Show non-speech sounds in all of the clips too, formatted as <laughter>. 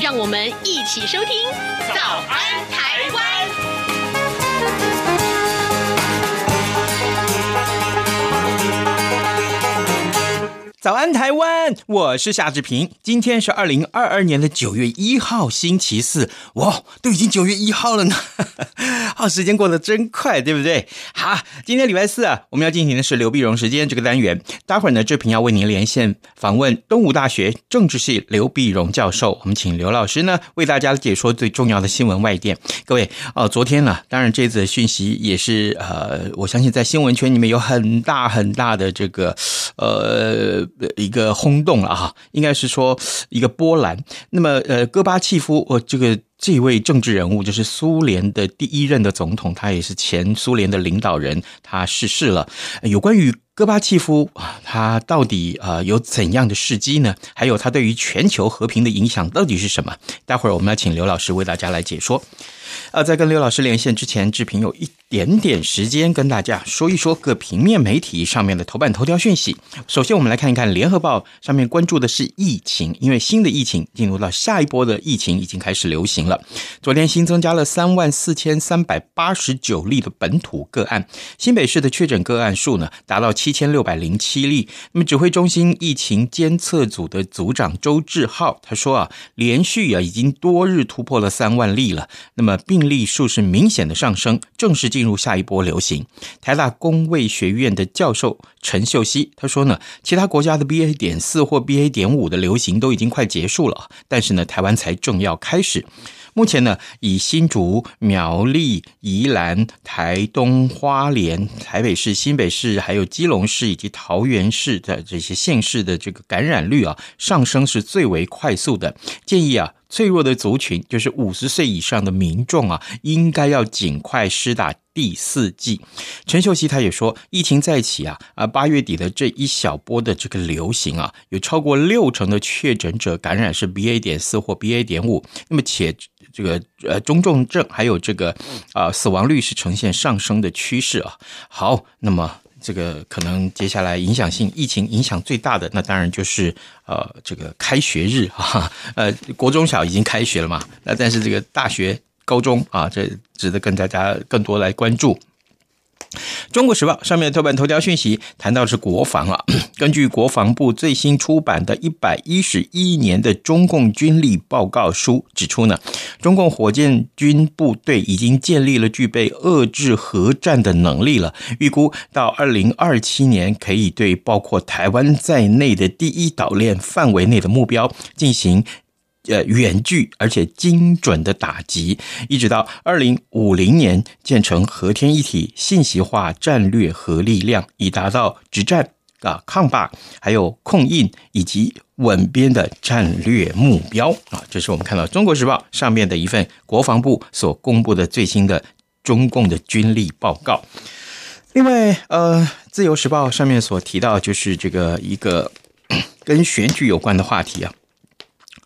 让我们一起收听《早安台湾》。早安，台湾！我是夏志平。今天是二零二二年的九月一号，星期四。哇，都已经九月一号了呢！<laughs> 好，时间过得真快，对不对？好，今天礼拜四啊，我们要进行的是刘碧荣时间这个单元。待会儿呢，志平要为您连线访问东吴大学政治系刘碧荣教授。我们请刘老师呢为大家解说最重要的新闻外电。各位，哦，昨天呢，当然这次的讯息也是呃，我相信在新闻圈里面有很大很大的这个呃。一个轰动了哈，应该是说一个波澜。那么，呃，戈巴契夫，呃，这个这位政治人物就是苏联的第一任的总统，他也是前苏联的领导人，他逝世了。有关于戈巴契夫啊，他到底啊有怎样的事迹呢？还有他对于全球和平的影响到底是什么？待会儿我们要请刘老师为大家来解说。呃，在跟刘老师连线之前，志平有一点点时间跟大家说一说各平面媒体上面的头版头条讯息。首先，我们来看一看《联合报》上面关注的是疫情，因为新的疫情进入到下一波的疫情已经开始流行了。昨天新增加了三万四千三百八十九例的本土个案，新北市的确诊个案数呢达到七千六百零七例。那么，指挥中心疫情监测组的组长周志浩他说啊，连续啊已经多日突破了三万例了。那么病例数是明显的上升，正式进入下一波流行。台大公卫学院的教授陈秀熙他说呢，其他国家的 BA 点四或 BA 点五的流行都已经快结束了，但是呢，台湾才正要开始。目前呢，以新竹、苗栗、宜兰、台东、花莲、台北市、新北市，还有基隆市以及桃园市的这些县市的这个感染率啊上升是最为快速的。建议啊，脆弱的族群就是五十岁以上的民众啊，应该要尽快施打第四剂。陈秀熙他也说，疫情再起啊，啊八月底的这一小波的这个流行啊，有超过六成的确诊者感染是 BA 点四或 BA 点五，那么且。这个呃中重症还有这个啊、死亡率是呈现上升的趋势啊。好，那么这个可能接下来影响性疫情影响最大的，那当然就是呃这个开学日啊，呃国中小已经开学了嘛，那但是这个大学高中啊，这值得跟大家更多来关注。中国时报上面的头版头条讯息谈到是国防啊，<coughs> 根据国防部最新出版的一百一十一年的中共军力报告书指出呢，中共火箭军部队已经建立了具备遏制核战的能力了，预估到二零二七年可以对包括台湾在内的第一岛链范围内的目标进行。呃，远距而且精准的打击，一直到二零五零年建成和天一体信息化战略核力量，以达到直战啊、抗霸、还有控印以及稳边的战略目标啊。这是我们看到《中国时报》上面的一份国防部所公布的最新的中共的军力报告。另外，呃，《自由时报》上面所提到就是这个一个 <coughs> 跟选举有关的话题啊。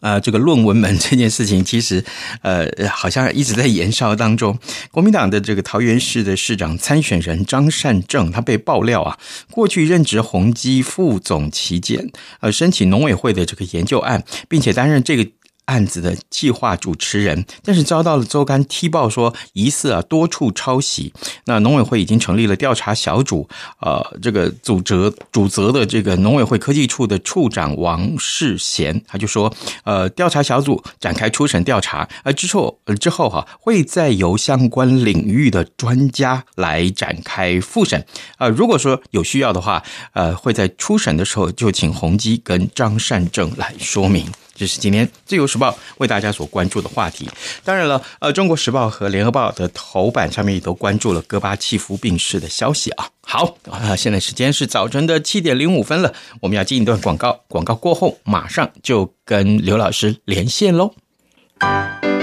啊、呃，这个论文门 <laughs> 这件事情，其实，呃，好像一直在延烧当中。国民党的这个桃园市的市长参选人张善政，他被爆料啊，过去任职宏基副总期间，呃，申请农委会的这个研究案，并且担任这个。案子的计划主持人，但是遭到了周刊踢爆说疑似啊多处抄袭。那农委会已经成立了调查小组，呃，这个主责主责的这个农委会科技处的处长王世贤，他就说，呃，调查小组展开初审调查，而之后呃之后哈、会再由相关领域的专家来展开复审。呃，如果说有需要的话，呃，会在初审的时候就请宏基跟张善政来说明。这是今天《自由时报》为大家所关注的话题。当然了，呃，《中国时报》和《联合报》的头版上面也都关注了戈巴契夫病逝的消息啊。好，啊，现在时间是早晨的七点零五分了，我们要进一段广告。广告过后，马上就跟刘老师连线喽。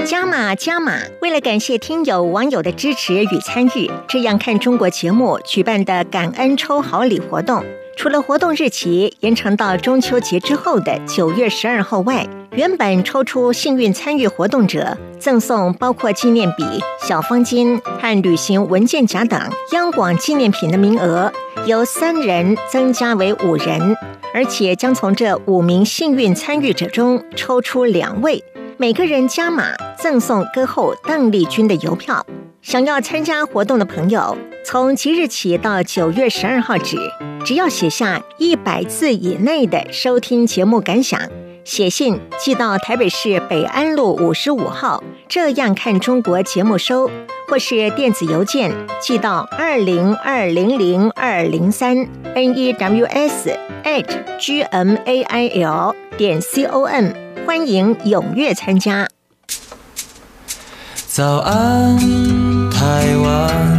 加码加码！为了感谢听友网友的支持与参与，这样看中国节目举办的感恩抽好礼活动，除了活动日期延长到中秋节之后的九月十二号外，原本抽出幸运参与活动者赠送包括纪念笔、小方巾和旅行文件夹等央广纪念品的名额，由三人增加为五人，而且将从这五名幸运参与者中抽出两位。每个人加码赠送歌后邓丽君的邮票。想要参加活动的朋友，从即日起到九月十二号止，只要写下一百字以内的收听节目感想，写信寄到台北市北安路五十五号，这样看中国节目收，或是电子邮件寄到二零二零零二零三 n e w s at g m a i l 点 c o m。欢迎踊跃参加。早安，台湾，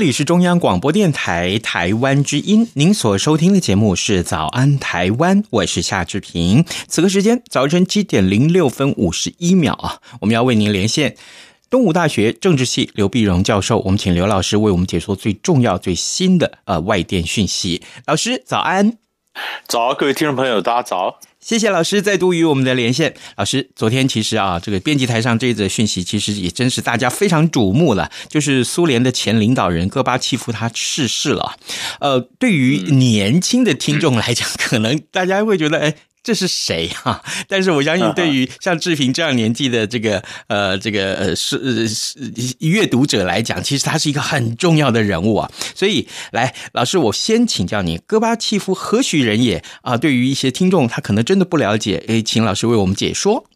这里是中央广播电台台湾之音，您所收听的节目是《早安台湾》，我是夏志平。此刻时间早晨七点零六分五十一秒啊，我们要为您连线东吴大学政治系刘碧荣教授，我们请刘老师为我们解说最重要、最新的呃外电讯息。老师早安，早，各位听众朋友，大家早。谢谢老师再度与我们的连线。老师，昨天其实啊，这个编辑台上这一则讯息，其实也真是大家非常瞩目了。就是苏联的前领导人戈巴契夫他逝世了。呃，对于年轻的听众来讲，可能大家会觉得，哎。这是谁哈？但是我相信，对于像志平这样年纪的这个呃这个呃是是阅读者来讲，其实他是一个很重要的人物啊。所以，来老师，我先请教你，戈巴契夫何许人也啊？对于一些听众，他可能真的不了解，诶，请老师为我们解说。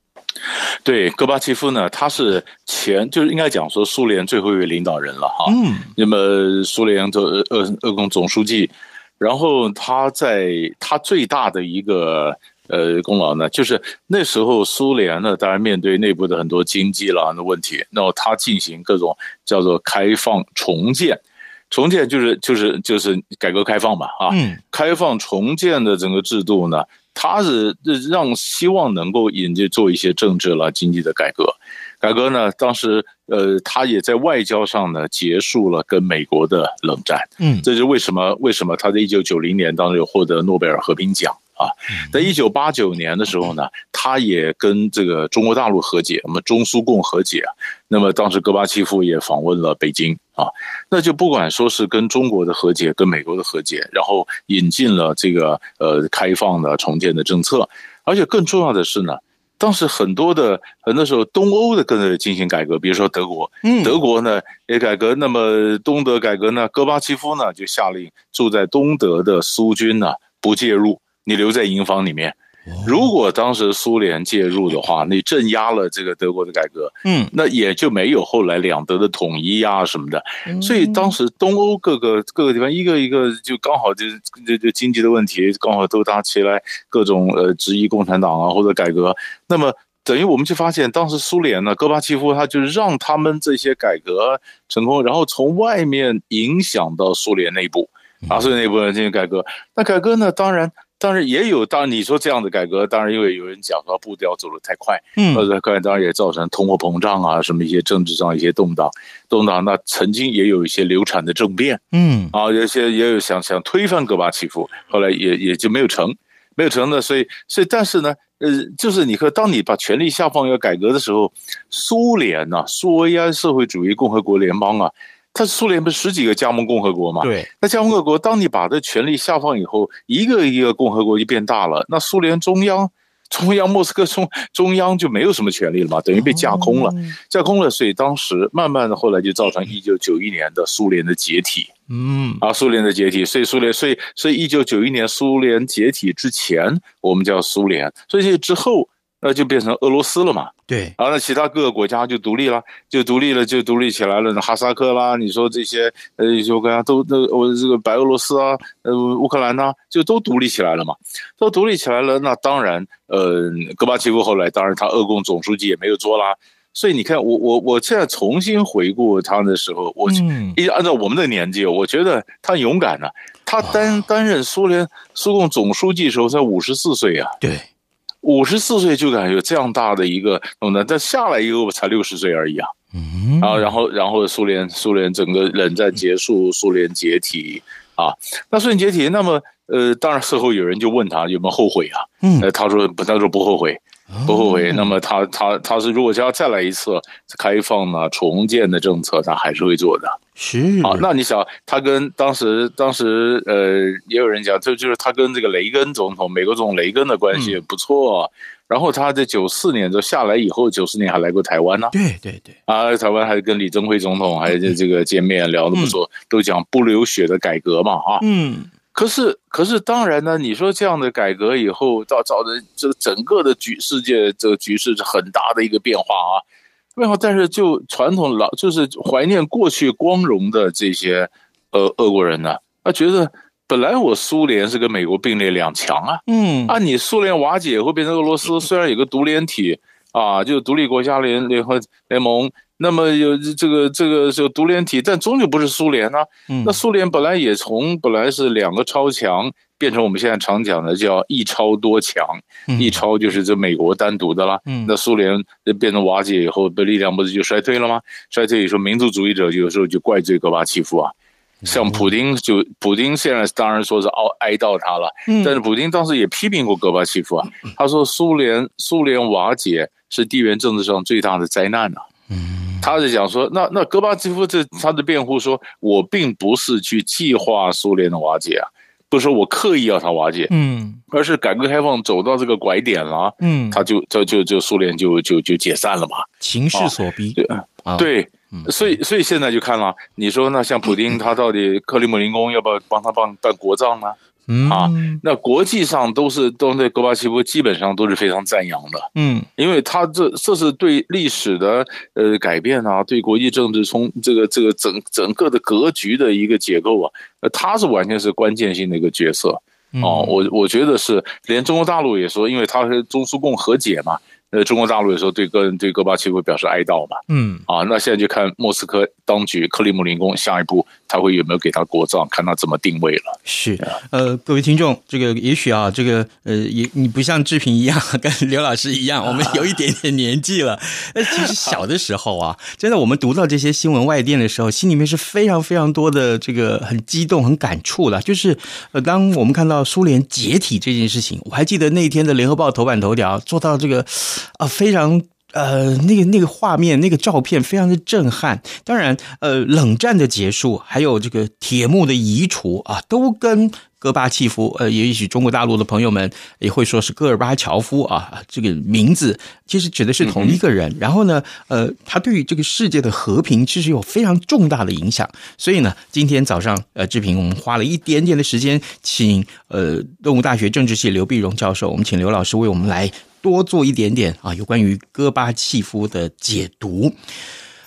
对，戈巴契夫呢，他是前就是应该讲说苏联最后一位领导人了哈。嗯。那么苏联的俄俄共总书记，然后他在他最大的一个。呃，功劳呢，就是那时候苏联呢，当然面对内部的很多经济啦的问题，那么他进行各种叫做开放重建，重建就是就是就是改革开放嘛，啊，嗯，开放重建的整个制度呢，他是让希望能够引进做一些政治了经济的改革，改革呢，当时呃，他也在外交上呢结束了跟美国的冷战，嗯，这就是为什么为什么他在一九九零年当时有获得诺贝尔和平奖。啊，在一九八九年的时候呢，他也跟这个中国大陆和解，我们中苏共和解。那么当时戈巴契夫也访问了北京啊，那就不管说是跟中国的和解，跟美国的和解，然后引进了这个呃开放的重建的政策，而且更重要的是呢，当时很多的很多时候东欧的跟着进行改革，比如说德国，嗯，德国呢也改革，那么东德改革呢，戈巴契夫呢就下令住在东德的苏军呢不介入。你留在营房里面。如果当时苏联介入的话，你镇压了这个德国的改革，嗯，那也就没有后来两德的统一啊什么的。所以当时东欧各个各个地方一个一个就刚好就就就经济的问题刚好都搭起来，各种呃质疑共产党啊或者改革。那么等于我们就发现，当时苏联呢，戈巴契夫他就是让他们这些改革成功，然后从外面影响到苏联内部，啊，苏联内部进行改革。那改革呢，当然。当然也有，当然你说这样的改革，当然因为有人讲说步调走得太快，嗯，太快，当然也造成通货膨胀啊，什么一些政治上一些动荡，动荡。那曾经也有一些流产的政变，嗯，啊，有些也有想想推翻戈巴契夫，后来也也就没有成，没有成的。所以，所以，但是呢，呃，就是你说，当你把权力下放要改革的时候，苏联呐、啊，苏维埃社会主义共和国联邦啊。它苏联不是十几个加盟共和国嘛？对，那加盟共和国，当你把这权力下放以后，一个一个共和国就变大了，那苏联中央、中央莫斯科中中央就没有什么权力了嘛，等于被架空了，架空了，所以当时慢慢的后来就造成一九九一年的苏联的解体，嗯，啊，苏联的解体，所以苏联，所以所以一九九一年苏联解体之前，我们叫苏联，所以之后。那就变成俄罗斯了嘛。对，然后那其他各个国家就独立了，就独立了，就独立起来了。那哈萨克啦，你说这些呃，就跟都都我这个白俄罗斯啊，呃，乌克兰呐、啊，就都独立起来了嘛，都独立起来了。那当然，呃，戈巴契夫后来当然他俄共总书记也没有做啦。所以你看，我我我现在重新回顾他的时候，我一按照我们的年纪，我觉得他勇敢呢、啊。他担担任苏联苏共总书记的时候才五十四岁啊，对，五十四岁就敢有这样大的一个，那但下来一个才六十岁而已啊。嗯，然后然后然后苏联苏联整个冷战结束，苏联解体啊。那苏联解体，那么呃，当然事后有人就问他有没有后悔啊？嗯，他说不，他说不后悔。不后悔。那么他他他是如果要再来一次开放呢重建的政策，他还是会做的。是啊，那你想，他跟当时当时呃，也有人讲，这就是他跟这个雷根总统，美国总统雷根的关系也不错。嗯、然后他在九四年就下来以后，九四年还来过台湾呢。对对对，啊，台湾还跟李登辉总统还这个见面聊得不错，嗯、都讲不流血的改革嘛啊。嗯。可是，可是，当然呢，你说这样的改革以后，造造成这个整个的局世界这个局势是很大的一个变化啊。变化，但是就传统老就是怀念过去光荣的这些呃俄国人呢，他觉得本来我苏联是跟美国并列两强啊，嗯，啊，你苏联瓦解会变成俄罗斯，虽然有个独联体啊，就独立国家联联合联盟。那么有这个这个是独联体，但终究不是苏联啊。那苏联本来也从本来是两个超强，变成我们现在常讲的叫一超多强。一超就是这美国单独的啦。那苏联变成瓦解以后，的力量不是就衰退了吗？衰退以后，民族主义者有时候就怪罪戈巴契夫啊。像普京就普京现在当然说是哀哀悼他了，但是普京当时也批评过戈巴契夫啊。他说苏联苏联瓦解是地缘政治上最大的灾难呐。嗯，他是讲说，那那戈巴契夫这他的辩护说，我并不是去计划苏联的瓦解啊，不是说我刻意要他瓦解，嗯，而是改革开放走到这个拐点了，嗯，他就就就就苏联就就就解散了嘛，情势所逼，对，对，所以所以现在就看了，你说那像普丁他到底克里姆林宫要不要帮他办办国葬呢？嗯。啊，那国际上都是都对戈巴契夫基本上都是非常赞扬的，嗯，因为他这这是对历史的呃改变啊，对国际政治从这个这个整整个的格局的一个结构啊，那他是完全是关键性的一个角色，哦，我我觉得是连中国大陆也说，因为他是中苏共和解嘛。呃，中国大陆有时候对个人对戈巴契夫表示哀悼嘛，嗯，啊，那现在就看莫斯科当局克里姆林宫下一步他会有没有给他国葬，看他怎么定位了。是，呃，各位听众，这个也许啊，这个呃，也你不像志平一样，跟刘老师一样，我们有一点点年纪了。那其实小的时候啊，真的我们读到这些新闻外电的时候，心里面是非常非常多的这个很激动、很感触的。就是呃，当我们看到苏联解体这件事情，我还记得那一天的联合报头版头条做到这个。啊，非常呃，那个那个画面，那个照片非常的震撼。当然，呃，冷战的结束，还有这个铁幕的移除啊，都跟戈巴契夫，呃，也许中国大陆的朋友们也会说是戈尔巴乔夫啊，这个名字其实指的是同一个人。然后呢，呃，他对于这个世界的和平其实有非常重大的影响。所以呢，今天早上，呃，志平，我们花了一点点的时间，请呃，动物大学政治系刘碧荣教授，我们请刘老师为我们来。多做一点点啊，有关于戈巴契夫的解读。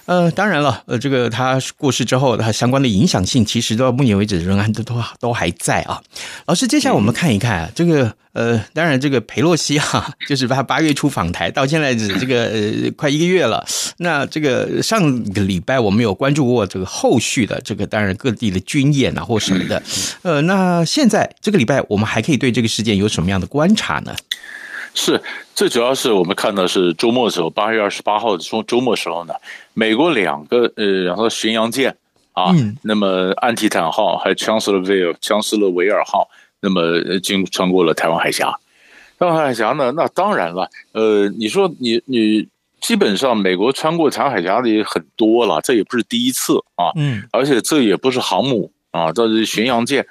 呃，当然了，呃，这个他过世之后，他相关的影响性，其实到目前为止仍然都都都还在啊。老师，接下来我们看一看啊，这个呃，当然这个裴洛西哈，<laughs> 就是他八月初访台，到现在是这个呃快一个月了。那这个上个礼拜我们有关注过这个后续的这个，当然各地的军演啊或什么的。呃，那现在这个礼拜我们还可以对这个事件有什么样的观察呢？是，最主要是我们看到是周末的时候，八月二十八号的周周末时候呢，美国两个呃，然后巡洋舰啊，嗯、那么安提坦号还有强斯勒维尔强斯勒维尔号，那么经穿过了台湾海峡。台湾海峡呢，那当然了，呃，你说你你基本上美国穿过台湾海峡的也很多了，这也不是第一次啊，嗯，而且这也不是航母啊，这是巡洋舰。巡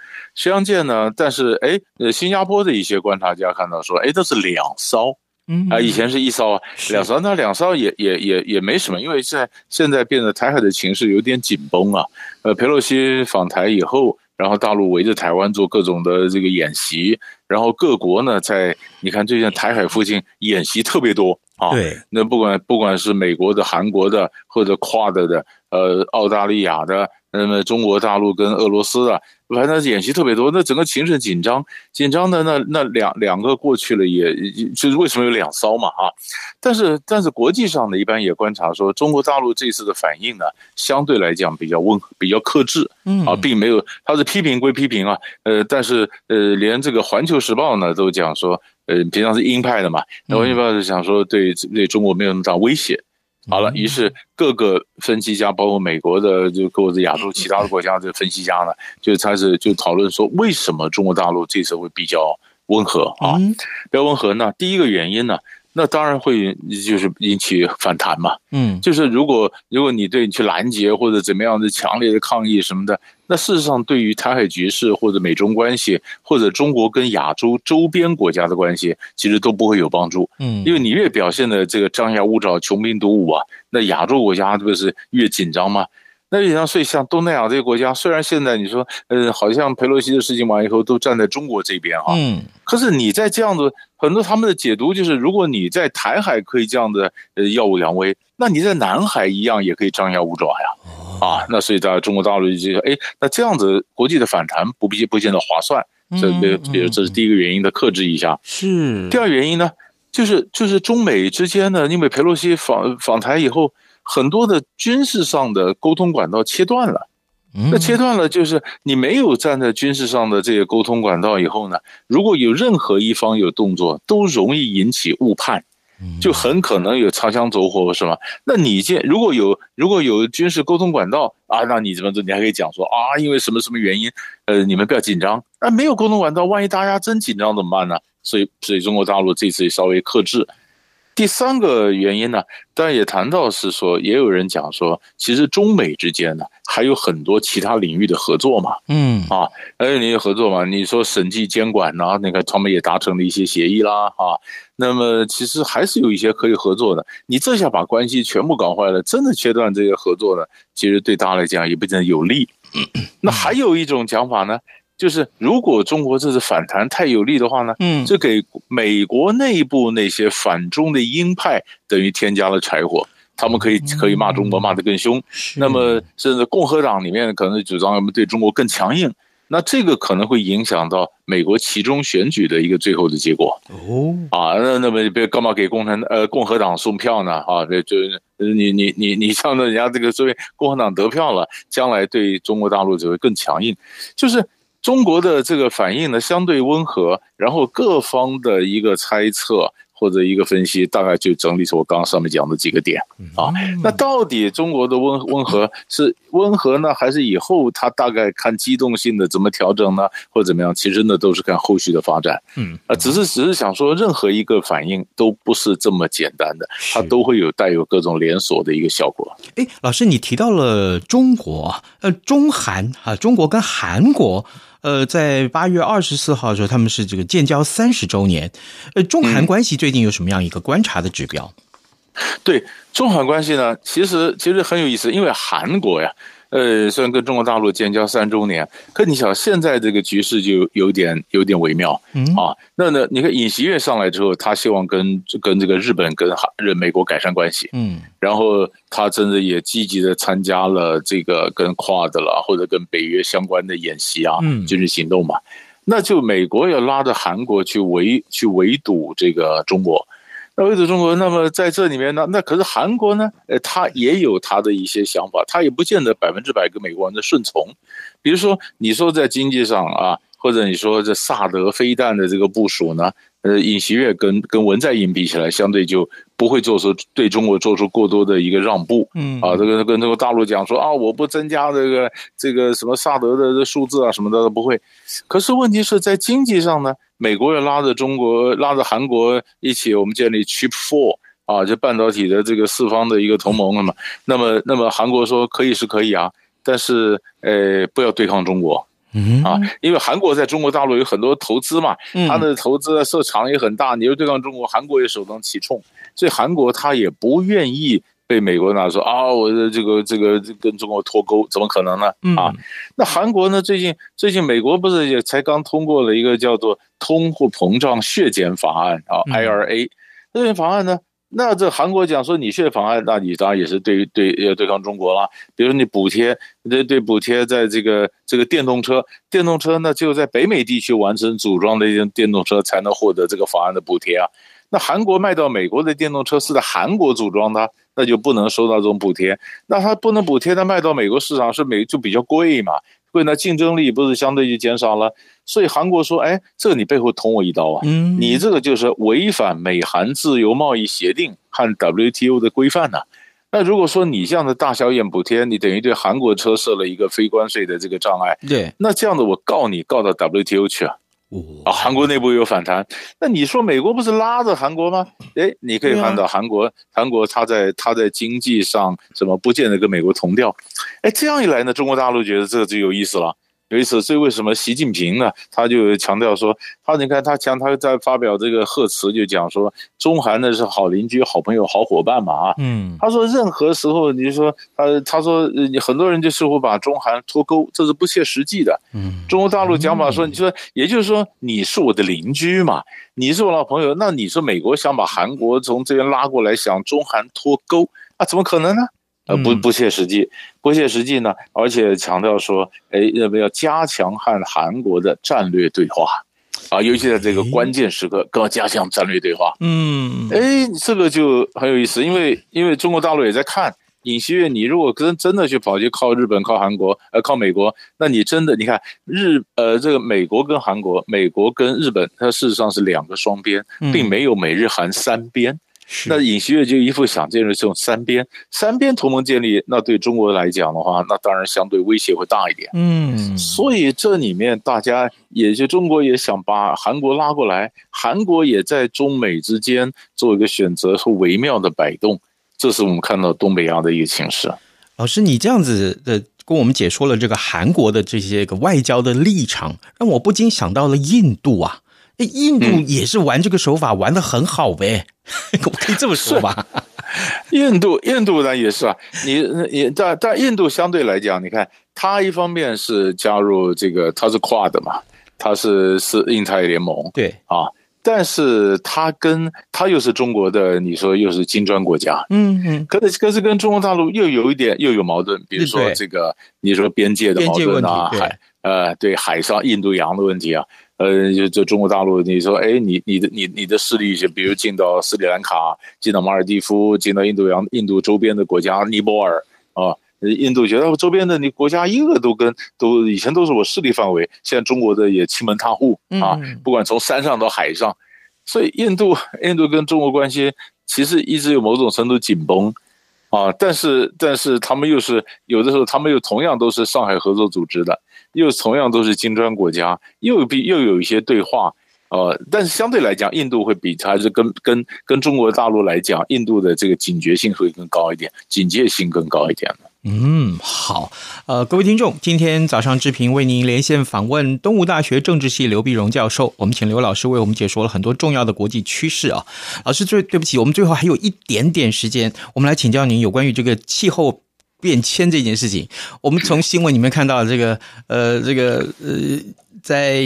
洋舰呢？但是，哎，呃，新加坡的一些观察家看到说，哎，这是两艘，嗯啊，以前是一艘啊，两艘，那两艘也也也也没什么，因为在现在变得台海的情势有点紧绷啊。呃，佩洛西访台以后，然后大陆围着台湾做各种的这个演习，然后各国呢在你看最近台海附近演习特别多啊。对，那不管不管是美国的、韩国的或者 QUAD 的，呃，澳大利亚的，那么中国大陆跟俄罗斯的。反正演习特别多，那整个情势紧张，紧张的那那两两个过去了也，也就是为什么有两骚嘛啊？但是但是国际上呢，一般也观察说，中国大陆这次的反应呢，相对来讲比较温和，比较克制，嗯啊，并没有，他是批评归批评啊，呃，但是呃，连这个《环球时报》呢都讲说，呃，平常是鹰派的嘛，那《环球时报》是讲说对对中国没有那么大威胁。好了，于是各个分析家，包括美国的，就或者亚洲其他的国家的分析家呢，就开始就讨论说，为什么中国大陆这次会比较温和啊？比较温和呢？第一个原因呢？那当然会就是引起反弹嘛，嗯，就是如果如果你对你去拦截或者怎么样的强烈的抗议什么的，那事实上对于台海局势或者美中关系或者中国跟亚洲周边国家的关系，其实都不会有帮助，嗯，因为你越表现的这个张牙舞爪、穷兵黩武啊，那亚洲国家不是越紧张吗？那就像所以像东南亚这些国家，虽然现在你说，呃，好像佩洛西的事情完以后都站在中国这边啊，嗯，可是你在这样子，很多他们的解读就是，如果你在台海可以这样的呃耀武扬威，那你在南海一样也可以张牙舞爪呀，啊，那所以在中国大陆就说，哎，那这样子国际的反弹不必不见得划算，这这这是第一个原因的克制一下，是。第二原因呢，就是就是中美之间呢，因为佩洛西访访台以后。很多的军事上的沟通管道切断了，那切断了就是你没有站在军事上的这个沟通管道以后呢，如果有任何一方有动作，都容易引起误判，就很可能有擦枪走火，是吗？那你见如果有如果有军事沟通管道啊，那你怎么着？你还可以讲说啊，因为什么什么原因？呃，你们不要紧张。那没有沟通管道，万一大家真紧张怎么办呢？所以，所以中国大陆这次也稍微克制。第三个原因呢，当然也谈到是说，也有人讲说，其实中美之间呢还有很多其他领域的合作嘛，嗯啊，还有领域合作嘛，你说审计监管呐，那个他们也达成了一些协议啦，啊，那么其实还是有一些可以合作的。你这下把关系全部搞坏了，真的切断这些合作呢，其实对大家来讲也不见得有利。那还有一种讲法呢。就是如果中国这次反弹太有利的话呢，嗯，这给美国内部那些反中的鹰派等于添加了柴火，他们可以可以骂中国骂得更凶，那么甚至共和党里面可能主张我们对中国更强硬，那这个可能会影响到美国其中选举的一个最后的结果。哦，啊，那那么别干嘛给共产呃共和党送票呢？啊，这就你你你你像那人家这个所谓共和党得票了，将来对中国大陆就会更强硬，就是。中国的这个反应呢，相对温和，然后各方的一个猜测或者一个分析，大概就整理出我刚刚上面讲的几个点啊。那到底中国的温温和是温和呢，还是以后它大概看机动性的怎么调整呢，或者怎么样？其实呢，都是看后续的发展。嗯啊，只是只是想说，任何一个反应都不是这么简单的，它都会有带有各种连锁的一个效果。哎，老师，你提到了中国，呃，中韩啊，中国跟韩国。呃，在八月二十四号的时候，他们是这个建交三十周年。呃，中韩关系最近有什么样一个观察的指标？嗯、对，中韩关系呢，其实其实很有意思，因为韩国呀。呃，虽然跟中国大陆建交三周年，可你想现在这个局势就有点有点微妙，嗯。啊，那呢，你看尹锡悦上来之后，他希望跟跟这个日本跟韩美国改善关系，嗯，然后他真的也积极的参加了这个跟 QUAD 了或者跟北约相关的演习啊，嗯，军事行动嘛，那就美国要拉着韩国去围去围堵这个中国。那围堵中国，那么在这里面呢，那可是韩国呢，呃，他也有他的一些想法，他也不见得百分之百跟美国人的顺从。比如说，你说在经济上啊，或者你说这萨德飞弹的这个部署呢，呃，尹锡悦跟跟文在寅比起来，相对就不会做出对中国做出过多的一个让步。嗯，啊，这个跟这个大陆讲说啊，我不增加这个这个什么萨德的这数字啊什么的都不会。可是问题是在经济上呢？美国要拉着中国，拉着韩国一起，我们建立 Chip Four 啊，就半导体的这个四方的一个同盟了嘛。那么，那么韩国说可以是可以啊，但是呃，不要对抗中国，嗯啊，因为韩国在中国大陆有很多投资嘛，它的投资市场也很大，你又对抗中国，韩国也首当其冲，所以韩国他也不愿意被美国拿说啊，我的这个这个跟中国脱钩，怎么可能呢？啊，那韩国呢？最近最近美国不是也才刚通过了一个叫做通货膨胀削减法案啊，IRA 这个法案呢？那这韩国讲说你去妨碍，那你当然也是对对要对抗中国了。比如你补贴，对对补贴在这个这个电动车，电动车呢只有在北美地区完成组装的一辆电动车才能获得这个法案的补贴啊。那韩国卖到美国的电动车是在韩国组装的，那就不能收到这种补贴。那它不能补贴，它卖到美国市场是美就比较贵嘛，所以呢竞争力不是相对就减少了。所以韩国说，哎，这个你背后捅我一刀啊！嗯，你这个就是违反美韩自由贸易协定和 WTO 的规范呐。那如果说你这样的大小眼补贴，你等于对韩国车设了一个非关税的这个障碍。对，那这样的我告你告到 WTO 去啊！啊，韩国内部有反弹。那你说美国不是拉着韩国吗？哎，你可以看到韩国，韩国它在它在经济上什么不见得跟美国同调。哎，这样一来呢，中国大陆觉得这就有意思了。有意思，所以为什么习近平呢？他就强调说，他你看他强，他在发表这个贺词，就讲说，中韩呢是好邻居、好朋友、好伙伴嘛啊。嗯，他说任何时候，你说他他说很多人就似乎把中韩脱钩，这是不切实际的。嗯，中国大陆讲法说，你说也就是说你是我的邻居嘛，你是我老朋友，那你说美国想把韩国从这边拉过来，想中韩脱钩那，怎么可能呢？呃，不不切实际，不切实际呢，而且强调说，哎，要不要加强和韩国的战略对话啊？尤其在这个关键时刻，更要加强战略对话。嗯，哎，这个就很有意思，因为因为中国大陆也在看尹锡悦，你如果真真的去跑去靠日本、靠韩国、呃靠美国，那你真的你看日呃这个美国跟韩国、美国跟日本，它事实上是两个双边，并没有美日韩三边。那尹锡悦就一副想建立这种三边三边同盟建立，那对中国来讲的话，那当然相对威胁会大一点。嗯，所以这里面大家也就中国也想把韩国拉过来，韩国也在中美之间做一个选择和微妙的摆动，这是我们看到东北亚的一个情势。老师，你这样子的跟我们解说了这个韩国的这些个外交的立场，让我不禁想到了印度啊。印度也是玩这个手法，玩的很好呗，<laughs> 我可以这么说吧？<laughs> 印度，印度呢也是啊，你你但但印度相对来讲，你看它一方面是加入这个，它是跨的嘛，它是是印太联盟，对啊，但是它跟它又是中国的，你说又是金砖国家，嗯嗯，可是可是跟中国大陆又有一点又有矛盾，比如说这个你说边界的矛盾啊，海呃对海上印度洋的问题啊。呃，就就中国大陆，你说，哎，你你的你你的势力，就比如进到斯里兰卡，进到马尔地夫，进到印度洋、印度周边的国家，尼泊尔啊，印度觉得周边的你国家一个都跟都以前都是我势力范围，现在中国的也欺门踏户啊，不管从山上到海上，所以印度印度跟中国关系其实一直有某种程度紧绷。啊，但是但是他们又是有的时候，他们又同样都是上海合作组织的，又同样都是金砖国家，又比又有一些对话，呃，但是相对来讲，印度会比还是跟跟跟中国大陆来讲，印度的这个警觉性会更高一点，警戒性更高一点。嗯，好，呃，各位听众，今天早上志平为您连线访问东吴大学政治系刘碧荣教授，我们请刘老师为我们解说了很多重要的国际趋势啊。老师，最对不起，我们最后还有一点点时间，我们来请教您有关于这个气候变迁这件事情。我们从新闻里面看到这个，呃，这个，呃。在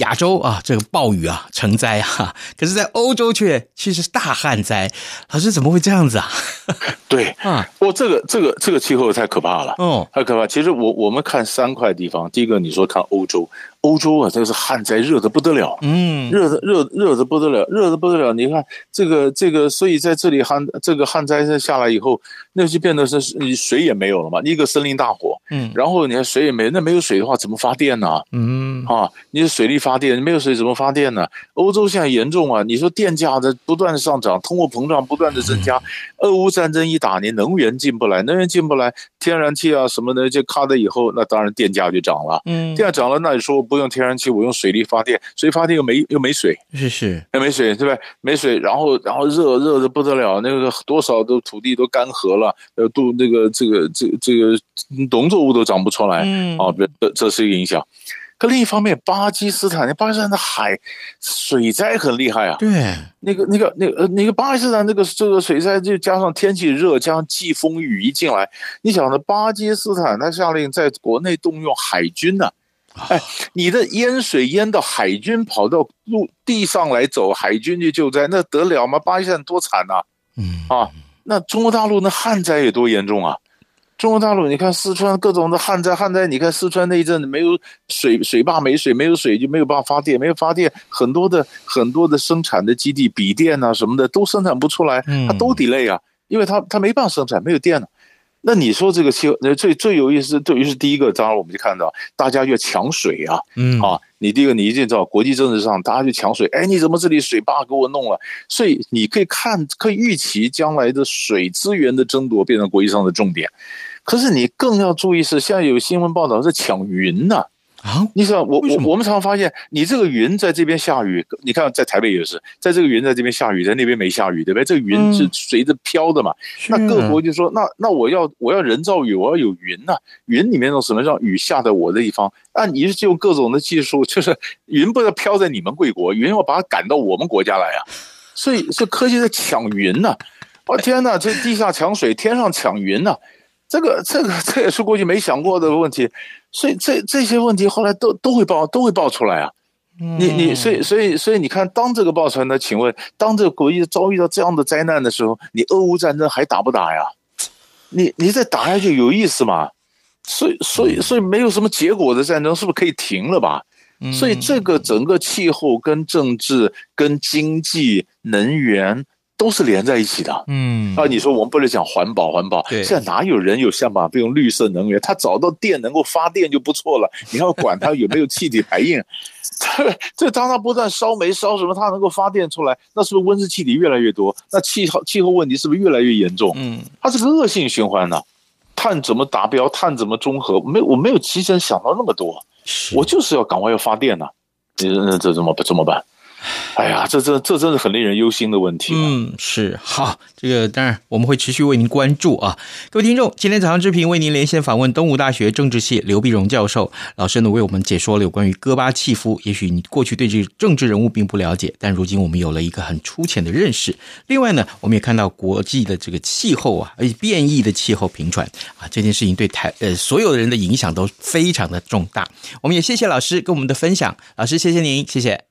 亚洲啊，这个暴雨啊成灾啊，可是，在欧洲却其实是大旱灾。老师怎么会这样子啊？<laughs> 对啊，我这个这个这个气候太可怕了，哦，太可怕。其实我我们看三块地方，第一个你说看欧洲。欧洲啊，这是旱灾热的不得了，嗯，热的热热的不得了，热的不得了。你看这个这个，所以在这里旱这个旱灾下来以后，那就变得是你水也没有了嘛，一个森林大火，嗯，然后你看水也没，那没有水的话怎么发电呢？嗯，啊，你是水力发电，没有水怎么发电呢？欧洲现在严重啊，你说电价的不断的上涨，通货膨胀不断的增加，俄乌战争一打，你能源进不来，能源进不来，天然气啊什么的就卡的以后，那当然电价就涨了，嗯，电价涨了，那你说。不用天然气，我用水力发电，水力发电又没又没水，是是，又没水，对吧？没水，然后然后热热的不得了，那个多少的土地都干涸了，呃，都那个这个这个、这个农作物都长不出来，嗯，啊，这这是一个影响。可另一方面，巴基斯坦那巴基斯坦的海水灾很厉害啊。对，那个那个那个呃那个巴基斯坦那个这个水灾，就加上天气热，加上季风雨一进来，你想呢？巴基斯坦他下令在国内动用海军呢、啊？<laughs> 哎，你的淹水淹到海军跑到陆地上来走，海军去救灾，那得了吗？巴基斯坦多惨呐、啊！嗯啊，那中国大陆那旱灾有多严重啊？中国大陆，你看四川各种的旱灾，旱灾，你看四川那一阵子没有水，水坝没水，没有水就没有办法发电，没有发电，很多的很多的生产的基地，笔电啊什么的都生产不出来，它都 delay 啊，因为它它没办法生产，没有电了。那你说这个气候，那最最有意思，对于是第一个，当然我们就看到大家要抢水啊，嗯啊，你第一个你一定知道，国际政治上大家就抢水，哎，你怎么这里水坝给我弄了？所以你可以看，可以预期将来的水资源的争夺变成国际上的重点。可是你更要注意是，现在有新闻报道是抢云呢啊！你知道我我我们常常发现，你这个云在这边下雨，你看在台北也是，在这个云在这边下雨，在那边没下雨，对不对？这个云是随着飘的嘛。嗯、那各国就说，那那我要我要人造雨，我要有云呐、啊，云里面用什么让雨下在我的地方？那你是用各种的技术，就是云不要飘在你们贵国，云要把它赶到我们国家来啊！所以是科技在抢云呐！我天呐，这地下抢水，天上抢云呐！这个这个这也是过去没想过的问题，所以这这些问题后来都都会爆都会爆出来啊！你你所以所以所以你看，当这个爆出来呢，请问当这个国际遭遇到这样的灾难的时候，你俄乌战争还打不打呀？你你再打下去有意思吗？所以所以所以没有什么结果的战争是不是可以停了吧？所以这个整个气候跟政治跟经济能源。都是连在一起的，嗯啊，你说我们不能讲环保，环保，现在哪有人有想法不用绿色能源？他找到电能够发电就不错了，<laughs> 你要管他有没有气体排应？这 <laughs> 这当他不断烧煤烧什么，他能够发电出来，那是不是温室气体越来越多？那气候气候问题是不是越来越严重？嗯，它是个恶性循环呢、啊。碳怎么达标？碳怎么中和？没，我没有提前想到那么多，我就是要赶快要发电呢、啊。你这怎么怎么办？哎呀，这这这真是很令人忧心的问题。嗯，是好，这个当然我们会持续为您关注啊，各位听众，今天早上之平为您连线访问东吴大学政治系刘必荣教授，老师呢为我们解说了有关于戈巴契夫。也许你过去对这个政治人物并不了解，但如今我们有了一个很粗浅的认识。另外呢，我们也看到国际的这个气候啊，而且变异的气候频传啊，这件事情对台呃所有的人的影响都非常的重大。我们也谢谢老师跟我们的分享，老师谢谢您，谢谢。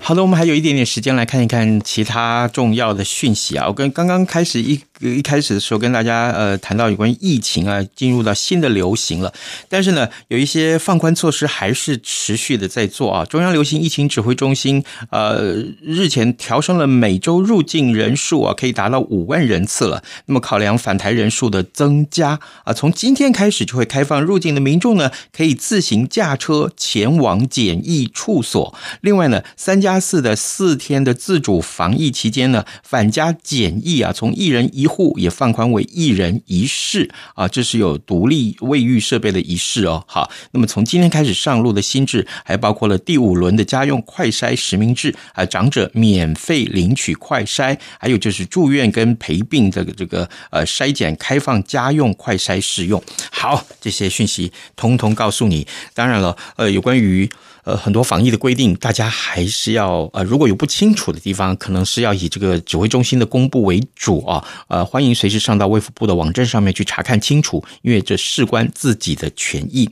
好的，我们还有一点点时间来看一看其他重要的讯息啊。我跟刚刚开始一一开始的时候跟大家呃谈到有关疫情啊，进入到新的流行了，但是呢，有一些放宽措施还是持续的在做啊。中央流行疫情指挥中心呃日前调升了每周入境人数啊，可以达到五万人次了。那么考量返台人数的增加啊，从今天开始就会开放入境的民众呢，可以自行驾车前往检疫处所。另外呢，三加四的四天的自主防疫期间呢，返家检疫啊，从一人一户也放宽为一人一室啊，这是有独立卫浴设备的一室哦。好，那么从今天开始上路的新制，还包括了第五轮的家用快筛实名制啊，长者免费领取快筛，还有就是住院跟陪病这个这个呃筛检开放家用快筛试用。好，这些讯息通通告诉你。当然了，呃，有关于。呃，很多防疫的规定，大家还是要呃，如果有不清楚的地方，可能是要以这个指挥中心的公布为主啊。呃，欢迎随时上到卫福部的网站上面去查看清楚，因为这事关自己的权益。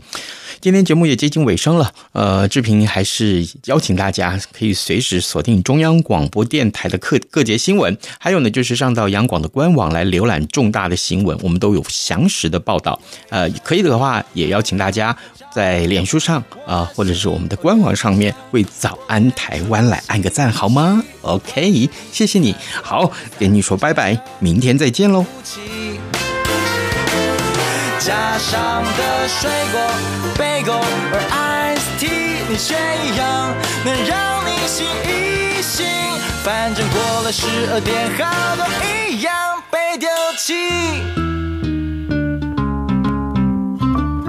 今天节目也接近尾声了，呃，志平还是邀请大家可以随时锁定中央广播电台的各各节新闻，还有呢，就是上到央广的官网来浏览重大的新闻，我们都有详实的报道。呃，可以的话，也邀请大家在脸书上啊、或者是我们的。官网上面为早安台湾来按个赞好吗？OK，谢谢你。好，跟你说拜拜，明天再见喽。加上的水果，贝果。这样能让你醒一醒。反正过了十二点，好多一样被丢弃。